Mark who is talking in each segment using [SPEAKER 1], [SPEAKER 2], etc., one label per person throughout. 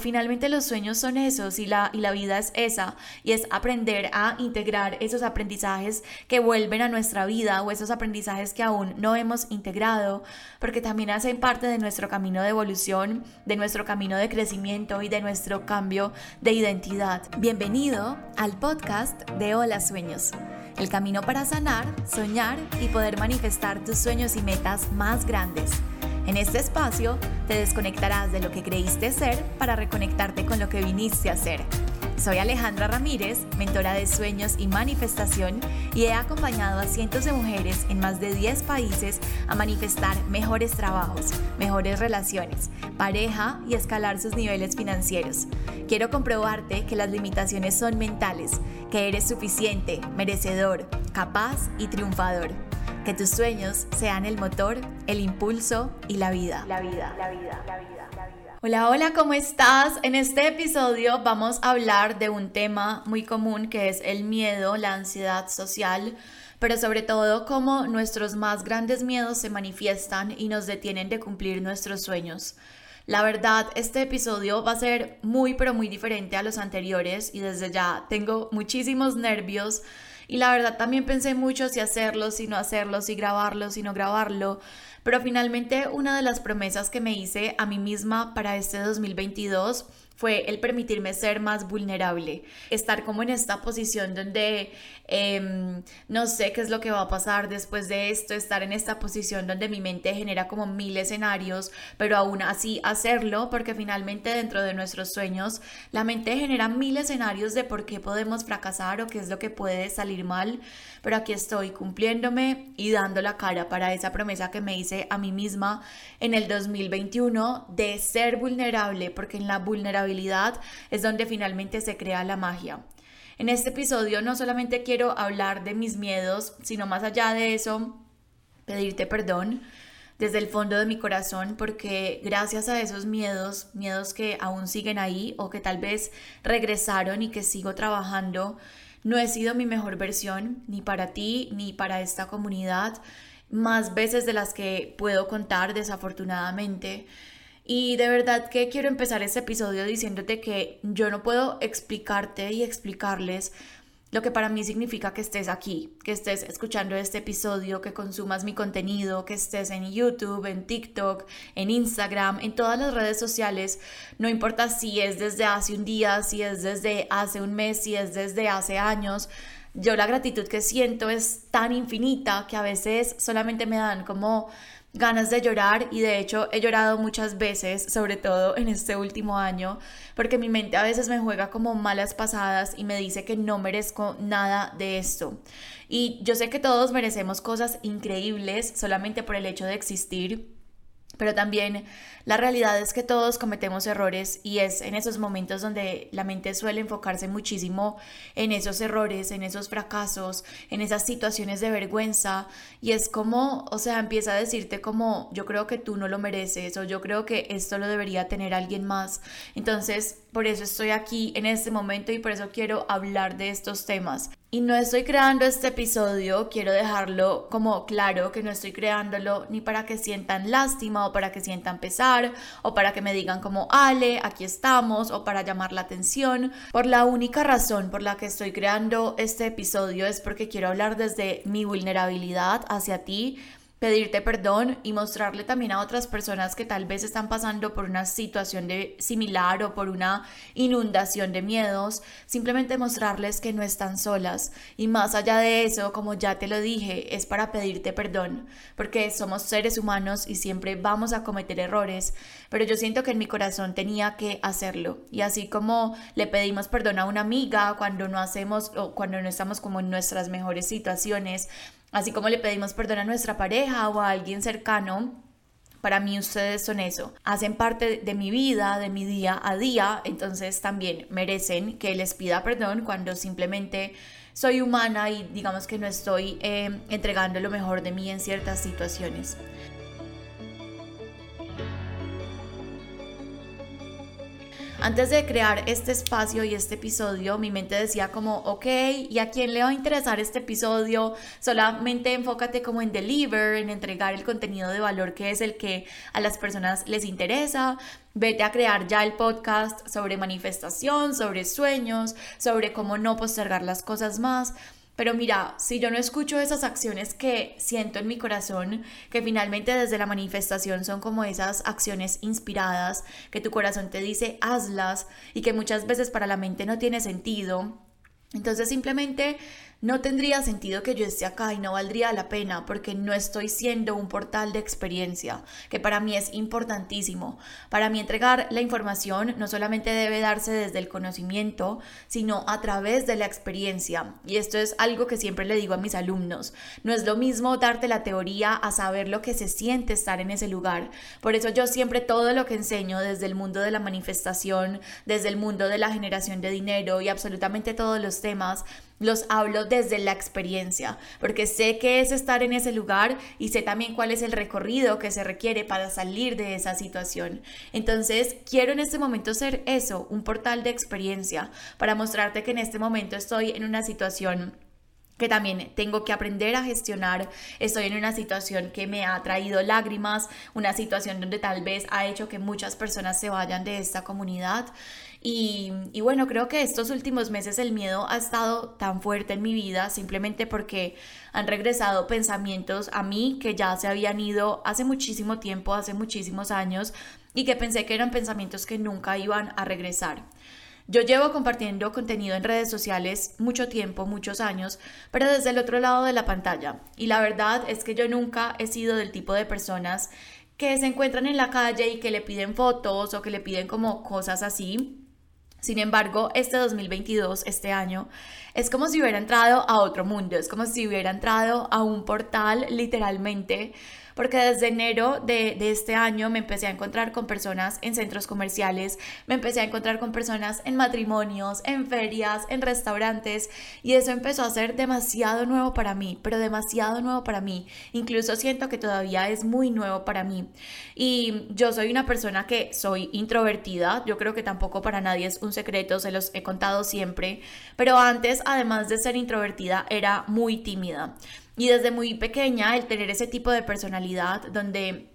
[SPEAKER 1] Finalmente los sueños son esos y la, y la vida es esa, y es aprender a integrar esos aprendizajes que vuelven a nuestra vida o esos aprendizajes que aún no hemos integrado, porque también hacen parte de nuestro camino de evolución, de nuestro camino de crecimiento y de nuestro cambio de identidad. Bienvenido al podcast de Hola Sueños, el camino para sanar, soñar y poder manifestar tus sueños y metas más grandes. En este espacio te desconectarás de lo que creíste ser para reconectarte con lo que viniste a ser. Soy Alejandra Ramírez, mentora de sueños y manifestación, y he acompañado a cientos de mujeres en más de 10 países a manifestar mejores trabajos, mejores relaciones, pareja y escalar sus niveles financieros. Quiero comprobarte que las limitaciones son mentales, que eres suficiente, merecedor, capaz y triunfador que tus sueños sean el motor, el impulso y la vida. La vida, la vida, la vida, la vida. Hola, hola, ¿cómo estás? En este episodio vamos a hablar de un tema muy común que es el miedo, la ansiedad social, pero sobre todo cómo nuestros más grandes miedos se manifiestan y nos detienen de cumplir nuestros sueños. La verdad, este episodio va a ser muy, pero muy diferente a los anteriores y desde ya tengo muchísimos nervios y la verdad también pensé mucho si hacerlo, si no hacerlo, si grabarlo, si no grabarlo. Pero finalmente una de las promesas que me hice a mí misma para este 2022 fue el permitirme ser más vulnerable, estar como en esta posición donde em, no sé qué es lo que va a pasar después de esto, estar en esta posición donde mi mente genera como mil escenarios, pero aún así hacerlo, porque finalmente dentro de nuestros sueños la mente genera mil escenarios de por qué podemos fracasar o qué es lo que puede salir mal, pero aquí estoy cumpliéndome y dando la cara para esa promesa que me hice a mí misma en el 2021 de ser vulnerable, porque en la vulnerabilidad es donde finalmente se crea la magia. En este episodio no solamente quiero hablar de mis miedos, sino más allá de eso, pedirte perdón desde el fondo de mi corazón porque gracias a esos miedos, miedos que aún siguen ahí o que tal vez regresaron y que sigo trabajando, no he sido mi mejor versión ni para ti ni para esta comunidad más veces de las que puedo contar desafortunadamente. Y de verdad que quiero empezar este episodio diciéndote que yo no puedo explicarte y explicarles lo que para mí significa que estés aquí, que estés escuchando este episodio, que consumas mi contenido, que estés en YouTube, en TikTok, en Instagram, en todas las redes sociales, no importa si es desde hace un día, si es desde hace un mes, si es desde hace años, yo la gratitud que siento es tan infinita que a veces solamente me dan como ganas de llorar y de hecho he llorado muchas veces, sobre todo en este último año, porque mi mente a veces me juega como malas pasadas y me dice que no merezco nada de esto. Y yo sé que todos merecemos cosas increíbles solamente por el hecho de existir pero también la realidad es que todos cometemos errores y es en esos momentos donde la mente suele enfocarse muchísimo en esos errores, en esos fracasos, en esas situaciones de vergüenza y es como, o sea, empieza a decirte como yo creo que tú no lo mereces o yo creo que esto lo debería tener alguien más. Entonces, por eso estoy aquí en este momento y por eso quiero hablar de estos temas. Y no estoy creando este episodio, quiero dejarlo como claro que no estoy creándolo ni para que sientan lástima o para que sientan pesar o para que me digan como Ale, aquí estamos o para llamar la atención. Por la única razón por la que estoy creando este episodio es porque quiero hablar desde mi vulnerabilidad hacia ti, pedirte perdón y mostrarle también a otras personas que tal vez están pasando por una situación de, similar o por una inundación de miedos, simplemente mostrarles que no están solas. Y más allá de eso, como ya te lo dije, es para pedirte perdón, porque somos seres humanos y siempre vamos a cometer errores, pero yo siento que en mi corazón tenía que hacerlo. Y así como le pedimos perdón a una amiga cuando no hacemos o cuando no estamos como en nuestras mejores situaciones, Así como le pedimos perdón a nuestra pareja o a alguien cercano, para mí ustedes son eso, hacen parte de mi vida, de mi día a día, entonces también merecen que les pida perdón cuando simplemente soy humana y digamos que no estoy eh, entregando lo mejor de mí en ciertas situaciones. Antes de crear este espacio y este episodio, mi mente decía como, ok, ¿y a quién le va a interesar este episodio? Solamente enfócate como en deliver, en entregar el contenido de valor que es el que a las personas les interesa. Vete a crear ya el podcast sobre manifestación, sobre sueños, sobre cómo no postergar las cosas más. Pero mira, si yo no escucho esas acciones que siento en mi corazón, que finalmente desde la manifestación son como esas acciones inspiradas, que tu corazón te dice hazlas y que muchas veces para la mente no tiene sentido, entonces simplemente no tendría sentido que yo esté acá y no valdría la pena porque no estoy siendo un portal de experiencia, que para mí es importantísimo. Para mí entregar la información no solamente debe darse desde el conocimiento, sino a través de la experiencia. Y esto es algo que siempre le digo a mis alumnos. No es lo mismo darte la teoría a saber lo que se siente estar en ese lugar. Por eso yo siempre todo lo que enseño desde el mundo de la manifestación, desde el mundo de la generación de dinero y absolutamente todos los temas, los hablo desde la experiencia, porque sé qué es estar en ese lugar y sé también cuál es el recorrido que se requiere para salir de esa situación. Entonces, quiero en este momento ser eso, un portal de experiencia, para mostrarte que en este momento estoy en una situación que también tengo que aprender a gestionar. Estoy en una situación que me ha traído lágrimas, una situación donde tal vez ha hecho que muchas personas se vayan de esta comunidad. Y, bueno, creo que estos últimos meses el miedo ha estado tan fuerte en mi vida simplemente porque han regresado pensamientos a mí que ya se habían ido hace muchísimo tiempo, hace muchísimos años y que pensé que eran pensamientos que nunca iban a regresar. Yo llevo compartiendo contenido en redes sociales mucho tiempo, muchos años, pero desde el otro lado de la pantalla. Y la verdad es que yo nunca he sido del tipo de personas que se encuentran en la calle y que le piden fotos o que le piden como cosas así. Sin embargo, este 2022, este año, es como si hubiera entrado a otro mundo, es como si hubiera entrado a un portal literalmente porque desde enero de, este año me empecé a encontrar con personas en centros comerciales, me empecé a encontrar con personas en matrimonios, en ferias, en restaurantes y eso empezó a ser demasiado nuevo para mí, pero demasiado nuevo para mí. Incluso siento que todavía es muy nuevo para mí. Y yo soy una persona que soy introvertida, yo creo que tampoco para nadie es un secreto, se los he contado siempre, pero antes, además de ser introvertida, era muy tímida. Y desde muy pequeña el tener ese tipo de personalidad donde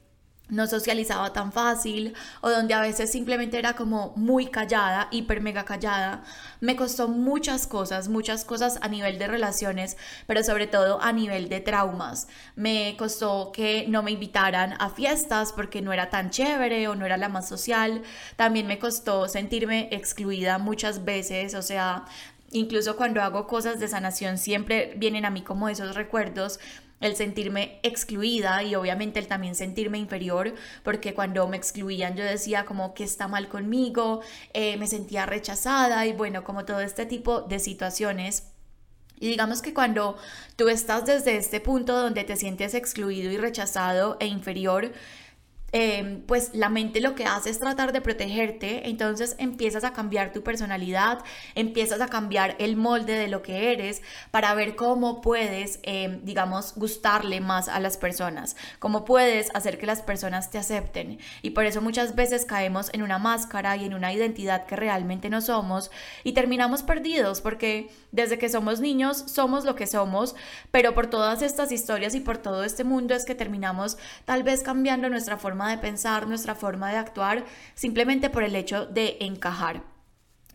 [SPEAKER 1] no socializaba tan fácil o donde a veces simplemente era como muy callada, hiper mega callada. Me costó muchas cosas, muchas cosas a nivel de relaciones, pero sobre todo a nivel de traumas. Me costó que no me invitaran a fiestas porque no era tan chévere o no era la más social. También me costó sentirme excluida muchas veces, o sea, Incluso cuando hago cosas de sanación siempre vienen a mí como esos recuerdos el sentirme excluida y obviamente el también sentirme inferior, porque cuando me excluían yo decía como que está mal conmigo, eh, me sentía rechazada y bueno, como todo este tipo de situaciones. Y digamos que cuando tú estás desde este punto donde te sientes excluido y rechazado e inferior, Em, pues la mente lo que hace es tratar de protegerte, entonces empiezas a cambiar tu personalidad, empiezas a cambiar el molde de lo que eres para ver cómo puedes, em, digamos, gustarle más a las personas, cómo puedes hacer que las personas te acepten. Y por eso muchas veces caemos en una máscara y en una identidad que realmente no somos y terminamos perdidos porque desde que somos niños somos lo que somos, pero por todas estas historias y por todo este mundo es que terminamos tal vez cambiando nuestra forma de pensar, nuestra forma de actuar, simplemente por el hecho de encajar.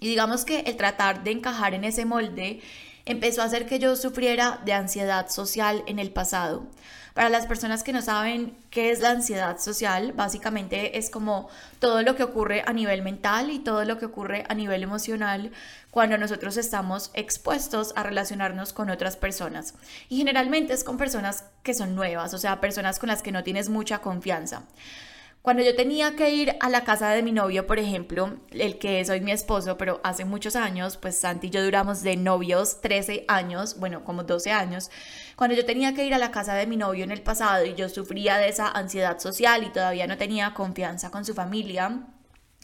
[SPEAKER 1] Y digamos que el tratar de encajar en ese molde empezó a hacer que yo sufriera de ansiedad social en el pasado. Para las personas que no saben qué es la ansiedad social, básicamente es como todo lo que ocurre a nivel mental y todo lo que ocurre a nivel emocional cuando nosotros estamos expuestos a relacionarnos con otras personas. Y generalmente es con personas que son nuevas, o sea, personas con las que no tienes mucha confianza. Cuando yo tenía que ir a la casa de mi novio, por ejemplo, el que es hoy mi esposo, pero hace muchos años, pues Santi y yo duramos de novios 13 años, bueno, como 12 años. Cuando yo tenía que ir a la casa de mi novio en el pasado y yo sufría de esa ansiedad social y todavía no tenía confianza con su familia,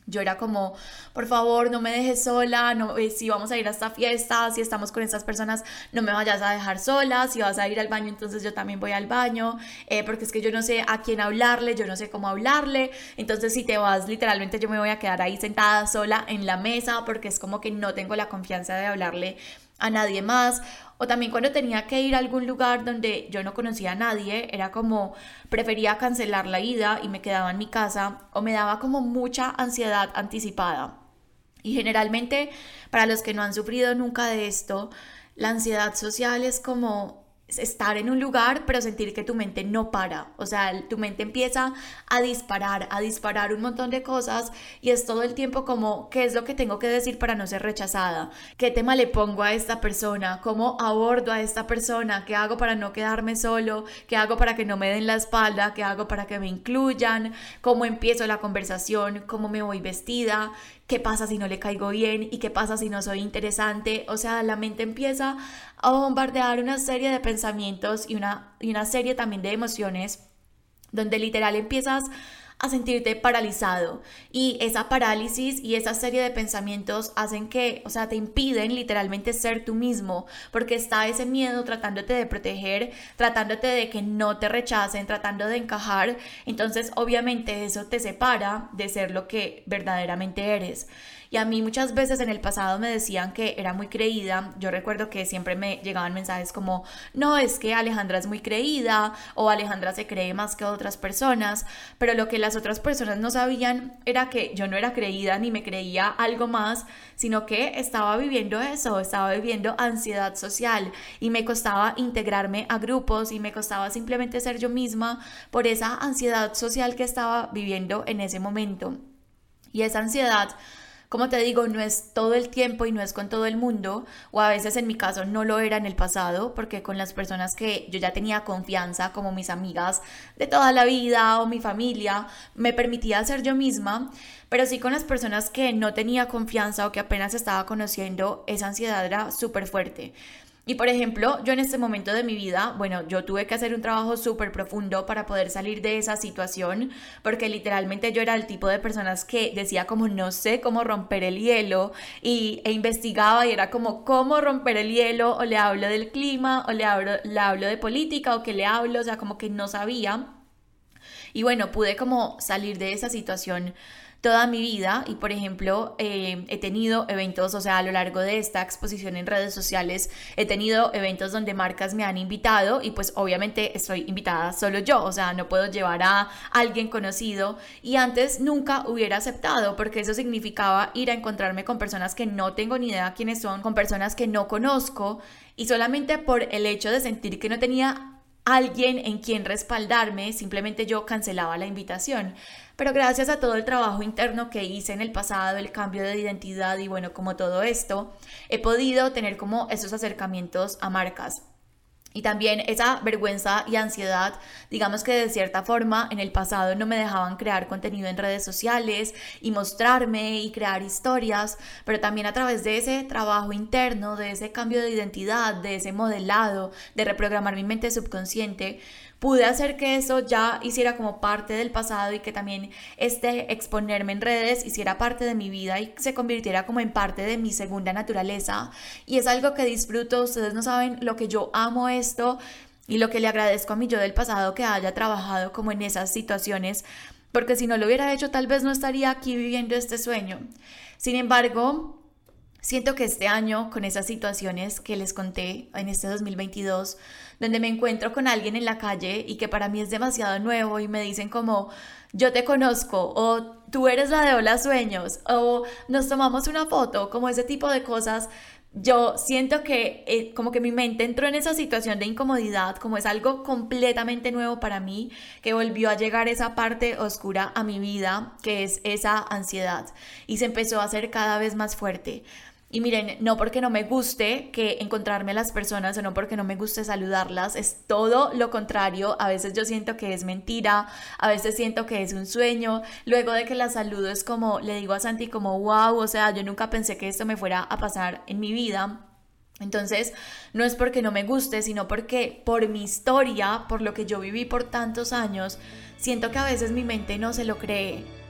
[SPEAKER 1] Yo era como, por favor, no me dejes sola, no, eh, si vamos a ir a esta fiesta, si estamos con estas personas, no me vayas a dejar sola, si vas a ir al baño, entonces yo también voy al baño, eh, porque es que yo no sé a quién hablarle, yo no sé cómo hablarle, entonces si te vas, literalmente yo me voy a quedar ahí sentada sola en la mesa, porque es como que no tengo la confianza de hablarle a nadie más. O también cuando tenía que ir a algún lugar donde yo no conocía a nadie, era como prefería cancelar la ida y me quedaba en mi casa o me daba como mucha ansiedad anticipada. Y generalmente, para los que no han sufrido nunca de esto, la ansiedad social es como estar en un lugar, pero sentir que tu mente no para. O sea, tu mente empieza a disparar, a disparar un montón de cosas y es todo el tiempo como, ¿qué es lo que tengo que decir para no ser rechazada? ¿Qué tema le pongo a esta persona? ¿Cómo abordo a esta persona? ¿Qué hago para no quedarme solo? ¿Qué hago para que no me den la espalda? ¿Qué hago para que me incluyan? ¿Cómo empiezo la conversación? ¿Cómo me voy vestida? ¿Qué pasa si no le caigo bien? ¿Y qué pasa si no soy interesante? O sea, la mente empieza a bombardear una serie de pensamientos y una, y una serie también de emociones donde literal empiezas a sentirte paralizado y esa parálisis y esa serie de pensamientos hacen que, o sea, te impiden literalmente ser tú mismo porque está ese miedo tratándote de proteger, tratándote de que no te rechacen, tratando de encajar, entonces obviamente eso te separa de ser lo que verdaderamente eres. Y a mí muchas veces en el pasado me decían que era muy creída. Yo recuerdo que siempre me llegaban mensajes como, no, es que Alejandra es muy creída o Alejandra se cree más que otras personas. Pero lo que las otras personas no sabían era que yo no era creída ni me creía algo más, sino que estaba viviendo eso, estaba viviendo ansiedad social y me costaba integrarme a grupos y me costaba simplemente ser yo misma por esa ansiedad social que estaba viviendo en ese momento. Y esa ansiedad como te digo, no es todo el tiempo y no es con todo el mundo, o a veces en mi caso no lo era en el pasado, porque con las personas que yo ya tenía confianza, como mis amigas de toda la vida o mi familia, me permitía ser yo misma, pero sí con las personas que no tenía confianza o que apenas estaba conociendo, esa ansiedad era súper fuerte. Y por ejemplo, yo en este momento de mi vida, bueno, yo tuve que hacer un trabajo súper profundo para poder salir de esa situación, porque literalmente yo era el tipo de personas que decía como no sé cómo romper el hielo y, e investigaba y era como cómo romper el hielo o le hablo del clima o le hablo, le hablo de política o que le hablo, o sea, como que no sabía. Y bueno, pude como salir de esa situación toda mi vida y por ejemplo eh, he tenido eventos, o sea, a lo largo de esta exposición en redes sociales he tenido eventos donde marcas me han invitado y pues obviamente estoy invitada solo yo, o sea, no puedo llevar a alguien conocido y antes nunca hubiera aceptado porque eso significaba ir a encontrarme con personas que no tengo ni idea quiénes son, con personas que no conozco y solamente por el hecho de sentir que no tenía alguien en quien respaldarme, simplemente yo cancelaba la invitación. Pero gracias a todo el trabajo interno que hice en el pasado, el cambio de identidad y bueno, como todo esto, he podido tener como esos acercamientos a marcas. Y también esa vergüenza y ansiedad, digamos que de cierta forma en el pasado no me dejaban crear contenido en redes sociales y mostrarme y crear historias, pero también a través de ese trabajo interno, de ese cambio de identidad, de ese modelado, de reprogramar mi mente subconsciente, pude hacer que eso ya hiciera como parte del pasado y que también este exponerme en redes hiciera parte de mi vida y se convirtiera como en parte de mi segunda naturaleza. Y es algo que disfruto, ustedes no saben lo que yo amo esto y lo que le agradezco a mi yo del pasado que haya trabajado como en esas situaciones, porque si no lo hubiera hecho tal vez no estaría aquí viviendo este sueño. Sin embargo, Siento que este año, con esas situaciones que les conté en este 2022, donde me encuentro con alguien en la calle y que para mí es demasiado nuevo y me dicen como, yo te conozco, o tú eres la de Hola Sueños, o nos tomamos una foto, como ese tipo de cosas, yo siento que eh, como que mi mente entró en esa situación de incomodidad, como es algo completamente nuevo para mí, que volvió a llegar esa parte oscura a mi vida, que es esa ansiedad, y se empezó a hacer cada vez más fuerte. Y miren, no porque no me guste que encontrarme a las personas o no porque no me guste saludarlas, es todo lo contrario. A veces yo siento que es mentira, a veces siento que es un sueño. Luego de que la saludo es como, le digo a Santi como, wow, o sea, yo nunca pensé que esto me fuera a pasar en mi vida. Entonces, no es porque no me guste, sino porque por mi historia, por lo que yo viví por tantos años, siento que a veces mi mente no se lo cree.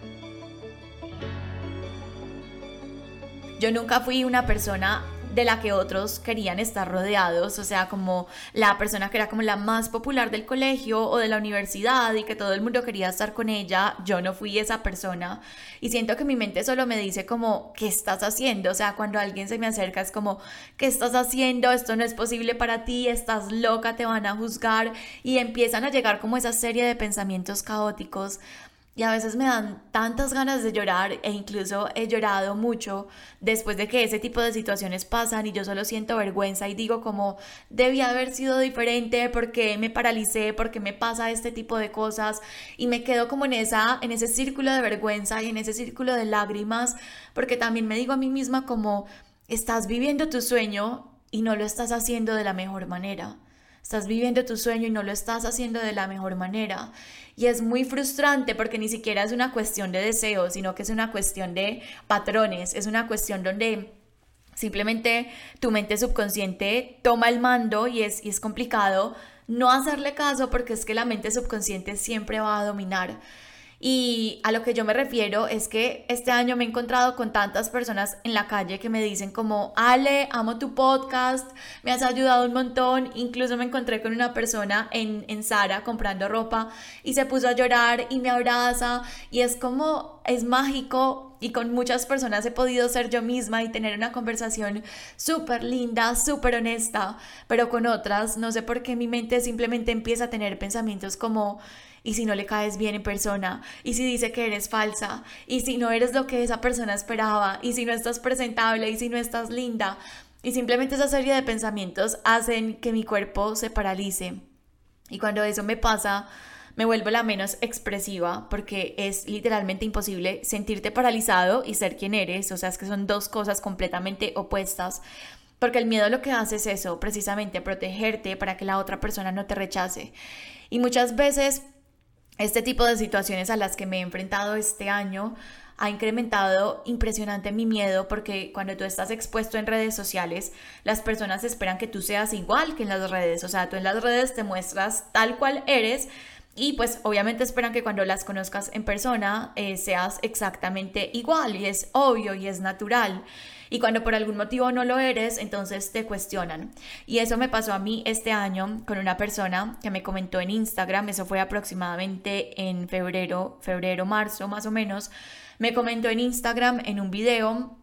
[SPEAKER 1] Yo nunca fui una persona de la que otros querían estar rodeados, o sea, como la persona que era como la más popular del colegio o de la universidad y que todo el mundo quería estar con ella, yo no fui esa persona y siento que mi mente solo me dice como, ¿qué estás haciendo? O sea, cuando alguien se me acerca es como, ¿qué estás haciendo? Esto no es posible para ti, estás loca, te van a juzgar y empiezan a llegar como esa serie de pensamientos caóticos y a veces me dan tantas ganas de llorar e incluso he llorado mucho después de que ese tipo de situaciones pasan y yo solo siento vergüenza y digo como debía haber sido diferente porque me paralicé, porque me pasa este tipo de cosas y me quedo como en esa en ese círculo de vergüenza y en ese círculo de lágrimas porque también me digo a mí misma como estás viviendo tu sueño y no lo estás haciendo de la mejor manera. Estás viviendo tu sueño y no lo estás haciendo de la mejor manera. Y es muy frustrante porque ni siquiera es una cuestión de deseo, sino que es una cuestión de patrones, es una cuestión donde simplemente tu mente subconsciente toma el mando y es, y es complicado no hacerle caso porque es que la mente subconsciente siempre va a dominar. Y a lo que yo me refiero es que este año me he encontrado con tantas personas en la calle que me dicen como, Ale, amo tu podcast, me has ayudado un montón. Incluso me encontré con una persona en, en Sara comprando ropa y se puso a llorar y me abraza y es como, es mágico y con muchas personas he podido ser yo misma y tener una conversación súper linda, súper honesta, pero con otras no sé por qué mi mente simplemente empieza a tener pensamientos como y si no le caes bien en persona, y si dice que eres falsa, y si no eres lo que esa persona esperaba, y si no estás presentable, y si no estás linda. Y simplemente esa serie de pensamientos hacen que mi cuerpo se paralice. Y cuando eso me pasa, me vuelvo la menos expresiva porque es literalmente imposible sentirte paralizado y ser quien eres. O sea, es que son dos cosas completamente opuestas. Porque el miedo lo que hace es eso, precisamente protegerte para que la otra persona no te rechace. Y muchas veces este tipo de situaciones a las que me he enfrentado este año ha incrementado impresionante mi miedo porque cuando tú estás expuesto en redes sociales, las personas esperan que tú seas igual que en las redes. O sea, tú en las redes te muestras tal cual eres y pues obviamente esperan que cuando las conozcas en persona eh, seas exactamente igual y es obvio y es natural. Y cuando por algún motivo no lo eres, entonces te cuestionan. Y eso me pasó a mí este año con una persona que me comentó en Instagram, eso fue aproximadamente en febrero, febrero, marzo más o menos, me comentó en Instagram en un video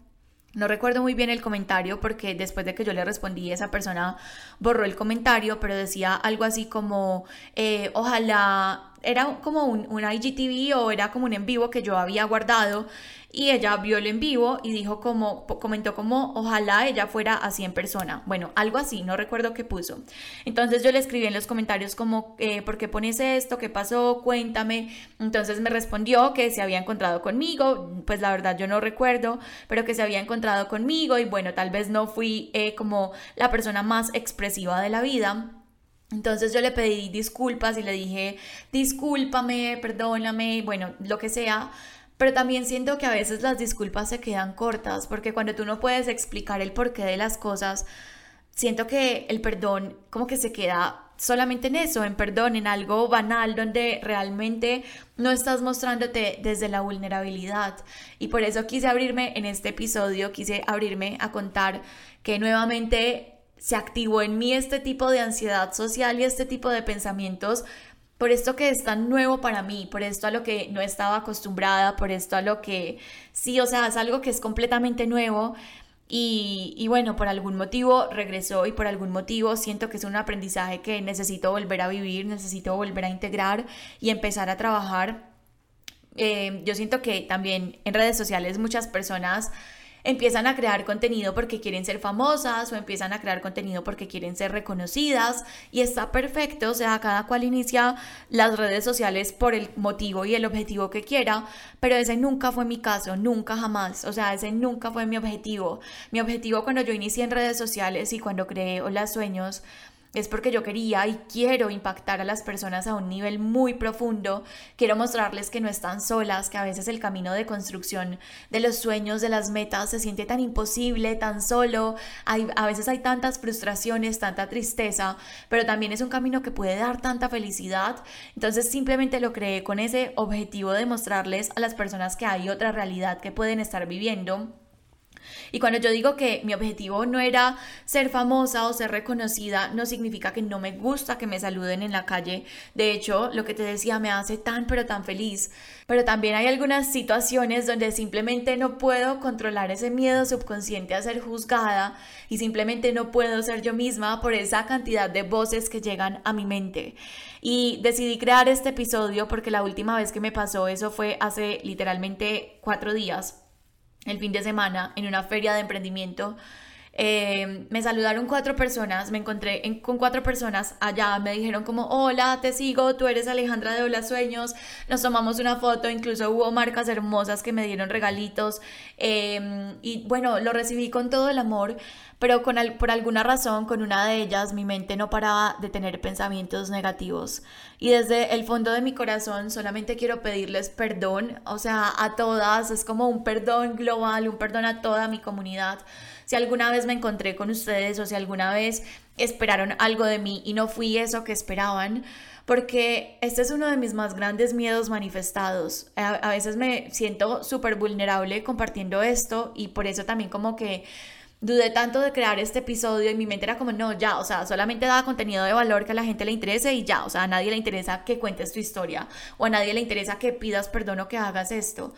[SPEAKER 1] no recuerdo muy bien el comentario porque después de que yo le respondí, esa persona borró el comentario, pero decía algo así como, eh, ojalá, era como un, un IGTV o era como un en vivo que yo había guardado y ella vio el en vivo y dijo como, comentó como, ojalá ella fuera así en persona. Bueno, algo así, no recuerdo qué puso. Entonces yo le escribí en los comentarios como, eh, ¿por qué pones esto? ¿Qué pasó? Cuéntame. Entonces me respondió que se había encontrado conmigo, pues la verdad yo no recuerdo, pero que se había encontrado conmigo y bueno, tal vez no fui eh, como la persona más expresiva de la vida. Entonces yo le pedí disculpas y le dije, discúlpame, perdóname, bueno, lo que sea, pero también siento que a veces las disculpas se quedan cortas, porque cuando tú no puedes explicar el porqué de las cosas, siento que el perdón como que se queda solamente en eso, en perdón, en algo banal donde realmente no estás mostrándote desde la vulnerabilidad. Y por eso quise abrirme en este episodio, quise abrirme a contar que nuevamente se activó en mí este tipo de ansiedad social y este tipo de pensamientos por esto que es tan nuevo para mí, por esto a lo que no estaba acostumbrada, por esto a lo que sí, o sea, es algo que es completamente nuevo. Y, y, bueno, por algún motivo regresó y por algún motivo siento que es un aprendizaje que necesito volver a vivir, necesito volver a integrar y empezar a trabajar. Eh, yo siento que también en redes sociales muchas personas empiezan a crear contenido porque quieren ser famosas o empiezan a crear contenido porque quieren ser reconocidas y está perfecto, o sea, cada cual inicia las redes sociales por el motivo y el objetivo que quiera, pero ese nunca fue mi caso, nunca jamás, o sea, ese nunca fue mi objetivo. Mi objetivo cuando yo inicié en redes sociales y cuando creé Hola Sueños es porque yo quería y quiero impactar a las personas a un nivel muy profundo. Quiero mostrarles que no están solas, que a veces el camino de construcción de los sueños, de las metas, se siente tan imposible, tan solo. Hay, a veces hay tantas frustraciones, tanta tristeza, pero también es un camino que puede dar tanta felicidad. Entonces simplemente lo creé con ese objetivo de mostrarles a las personas que hay otra realidad que pueden estar viviendo Y cuando yo digo que mi objetivo no era ser famosa o ser reconocida, no significa que no me gusta que me saluden en la calle. De hecho, lo que te decía me hace tan pero tan feliz. Pero también hay algunas situaciones donde simplemente no puedo controlar ese miedo subconsciente a ser juzgada y simplemente no puedo ser yo misma por esa cantidad de voces que llegan a mi mente. Y decidí crear este episodio porque la última vez que me pasó eso fue hace literalmente cuatro días el fin de semana en una feria de emprendimiento. Eh, me saludaron cuatro personas, me encontré con cuatro personas allá, me dijeron como, hola, te sigo, tú eres Alejandra de Hola Sueños, nos tomamos una foto, incluso hubo marcas hermosas que me dieron regalitos em, y bueno, lo recibí con todo el amor, pero con, por alguna razón con una de ellas mi mente no paraba de tener pensamientos negativos y desde el fondo de mi corazón solamente quiero pedirles perdón, o sea, a todas, es como un perdón global, un perdón a toda mi comunidad. Si alguna vez me encontré con ustedes o si alguna vez esperaron algo de mí y no fui eso que esperaban, porque este es uno de mis más grandes miedos manifestados. A, veces me siento súper vulnerable compartiendo esto y por eso también como que dudé tanto de crear este episodio y mi mente era como, no, ya, o sea, solamente da contenido de valor que a la gente le interese y ya, o sea, a nadie le interesa que cuentes tu historia o a nadie le interesa que pidas perdón o que hagas esto.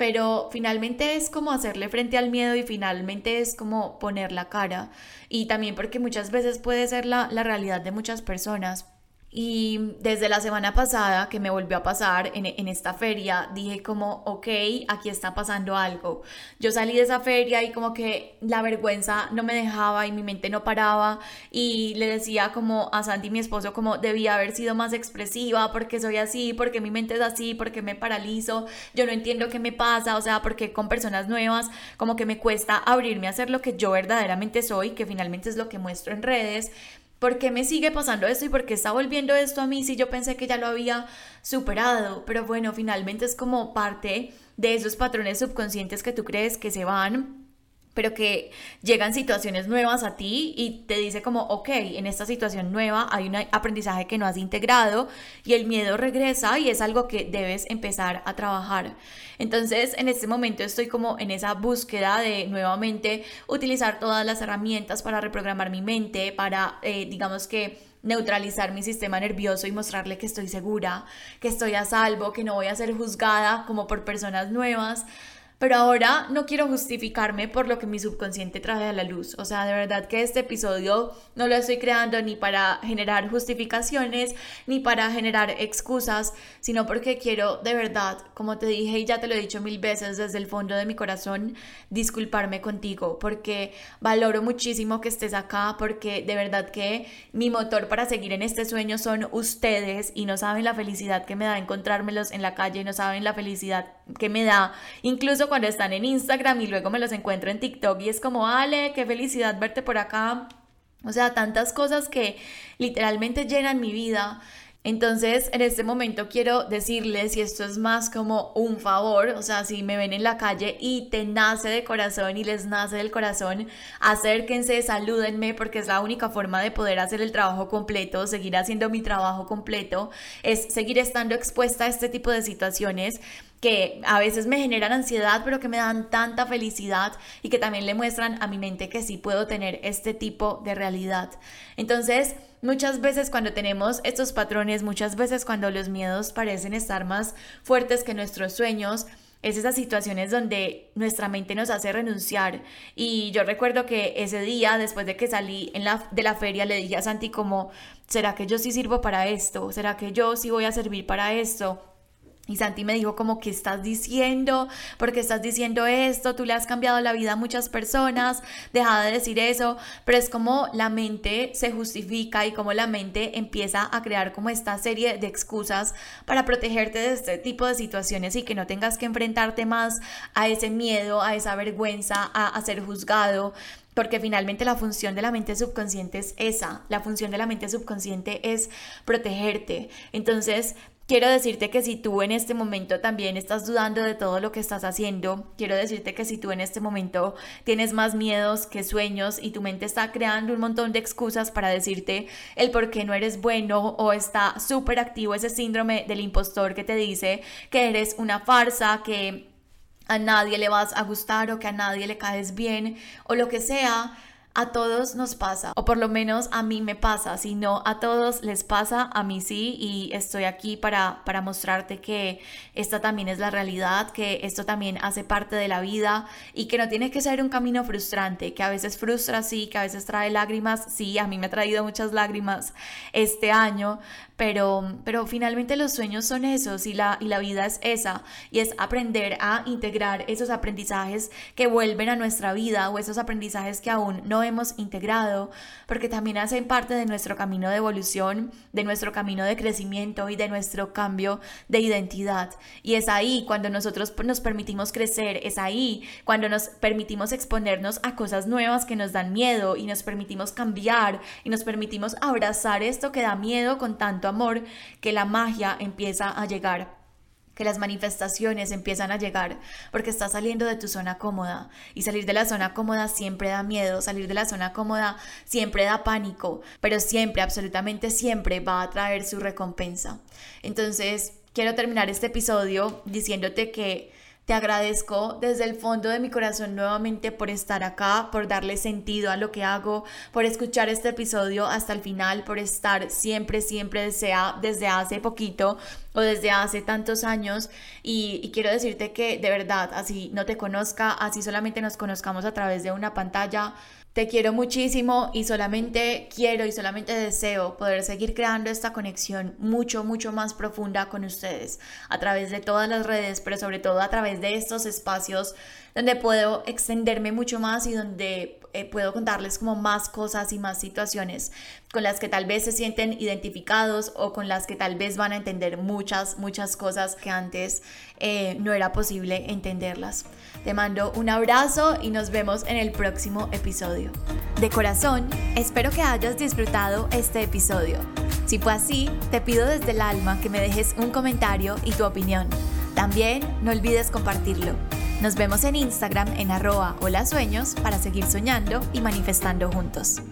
[SPEAKER 1] Pero finalmente es como hacerle frente al miedo y finalmente es como poner la cara. Y también porque muchas veces puede ser la, la realidad de muchas personas. Y desde la semana pasada que me volvió a pasar en, esta feria, dije como, ok, aquí está pasando algo. Yo salí de esa feria y como que la vergüenza no me dejaba y mi mente no paraba y le decía como a Santi, mi esposo, como debía haber sido más expresiva porque soy así, porque mi mente es así, porque me paralizo, yo no entiendo qué me pasa, o sea, porque con personas nuevas como que me cuesta abrirme a hacer lo que yo verdaderamente soy, que finalmente es lo que muestro en redes, ¿Por qué me sigue pasando esto y por qué está volviendo esto a mí si yo pensé que ya lo había superado? Pero bueno, finalmente es como parte de esos patrones subconscientes que tú crees que se van pero que llegan situaciones nuevas a ti y te dice como, ok, en esta situación nueva hay un aprendizaje que no has integrado y el miedo regresa y es algo que debes empezar a trabajar. Entonces, en este momento estoy como en esa búsqueda de nuevamente utilizar todas las herramientas para reprogramar mi mente, para, eh, digamos que, neutralizar mi sistema nervioso y mostrarle que estoy segura, que estoy a salvo, que no voy a ser juzgada como por personas nuevas, pero ahora no quiero justificarme por lo que mi subconsciente trae a la luz. O sea, de verdad que este episodio no lo estoy creando ni para generar justificaciones, ni para generar excusas, sino porque quiero de verdad, como te dije y ya te lo he dicho mil veces desde el fondo de mi corazón, disculparme contigo, porque valoro muchísimo que estés acá, porque de verdad que mi motor para seguir en este sueño son ustedes y no saben la felicidad que me da encontrármelos en la calle, no saben la felicidad que me da incluso cuando están en Instagram y luego me los encuentro en TikTok y es como, Ale, qué felicidad verte por acá. O sea, tantas cosas que literalmente llenan mi vida. Entonces, en este momento quiero decirles, y esto es más como un favor, o sea, si me ven en la calle y te nace de corazón y les nace del corazón, acérquense, salúdenme, porque es la única forma de poder hacer el trabajo completo, seguir haciendo mi trabajo completo, es seguir estando expuesta a este tipo de situaciones que a veces me generan ansiedad, pero que me dan tanta felicidad y que también le muestran a mi mente que sí puedo tener este tipo de realidad. Entonces, muchas veces cuando tenemos estos patrones, muchas veces cuando los miedos parecen estar más fuertes que nuestros sueños, es esas situaciones donde nuestra mente nos hace renunciar. Y yo recuerdo que ese día, después de que salí en la, de la feria, le dije a Santi como, ¿será que yo sí sirvo para esto? ¿Será que yo sí voy a servir para esto? Y Santi me dijo como, ¿qué estás diciendo? ¿Por qué estás diciendo esto? Tú le has cambiado la vida a muchas personas, deja de decir eso, pero es como la mente se justifica y como la mente empieza a crear como esta serie de excusas para protegerte de este tipo de situaciones y que no tengas que enfrentarte más a ese miedo, a esa vergüenza, a, a ser juzgado, porque finalmente la función de la mente subconsciente es esa, la función de la mente subconsciente es protegerte. Entonces, Quiero decirte que si tú en este momento también estás dudando de todo lo que estás haciendo, quiero decirte que si tú en este momento tienes más miedos que sueños y tu mente está creando un montón de excusas para decirte el por qué no eres bueno o está súper activo ese síndrome del impostor que te dice que eres una farsa, que a nadie le vas a gustar o que a nadie le caes bien o lo que sea, a todos nos pasa, o por lo menos a mí me pasa, si no a todos les pasa, a mí sí, y estoy aquí para, para mostrarte que esta también es la realidad, que esto también hace parte de la vida y que no tiene que ser un camino frustrante, que a veces frustra, sí, que a veces trae lágrimas, sí, a mí me ha traído muchas lágrimas este año, pero, pero finalmente los sueños son esos y la, y la vida es esa, y es aprender a integrar esos aprendizajes que vuelven a nuestra vida o esos aprendizajes que aún no hemos integrado, porque también hacen parte de nuestro camino de evolución, de nuestro camino de crecimiento y de nuestro cambio de identidad. Y es ahí cuando nosotros nos permitimos crecer, es ahí cuando nos permitimos exponernos a cosas nuevas que nos dan miedo y nos permitimos cambiar y nos permitimos abrazar esto que da miedo con tanto amor que la magia empieza a llegar que las manifestaciones empiezan a llegar porque estás saliendo de tu zona cómoda y salir de la zona cómoda siempre da miedo, salir de la zona cómoda siempre da pánico, pero siempre, absolutamente siempre va a traer su recompensa. Entonces, quiero terminar este episodio diciéndote que te agradezco desde el fondo de mi corazón nuevamente por estar acá, por darle sentido a lo que hago, por escuchar este episodio hasta el final, por estar siempre, siempre desea, desde hace poquito o desde hace tantos años. Y, y quiero decirte que de verdad, así no te conozca, así solamente nos conozcamos a través de una pantalla te quiero muchísimo y solamente quiero y solamente deseo poder seguir creando esta conexión mucho, mucho más profunda con ustedes a través de todas las redes, pero sobre todo a través de estos espacios donde puedo extenderme mucho más y donde eh, puedo contarles como más cosas y más situaciones con las que tal vez se sienten identificados o con las que tal vez van a entender muchas, muchas cosas que antes eh, no era posible entenderlas. Te mando un abrazo y nos vemos en el próximo episodio. De corazón, espero que hayas disfrutado este episodio. Si fue así, te pido desde el alma que me dejes un comentario y tu opinión. También no olvides compartirlo. Nos vemos en Instagram en arroba hola sueños para seguir soñando y manifestando juntos.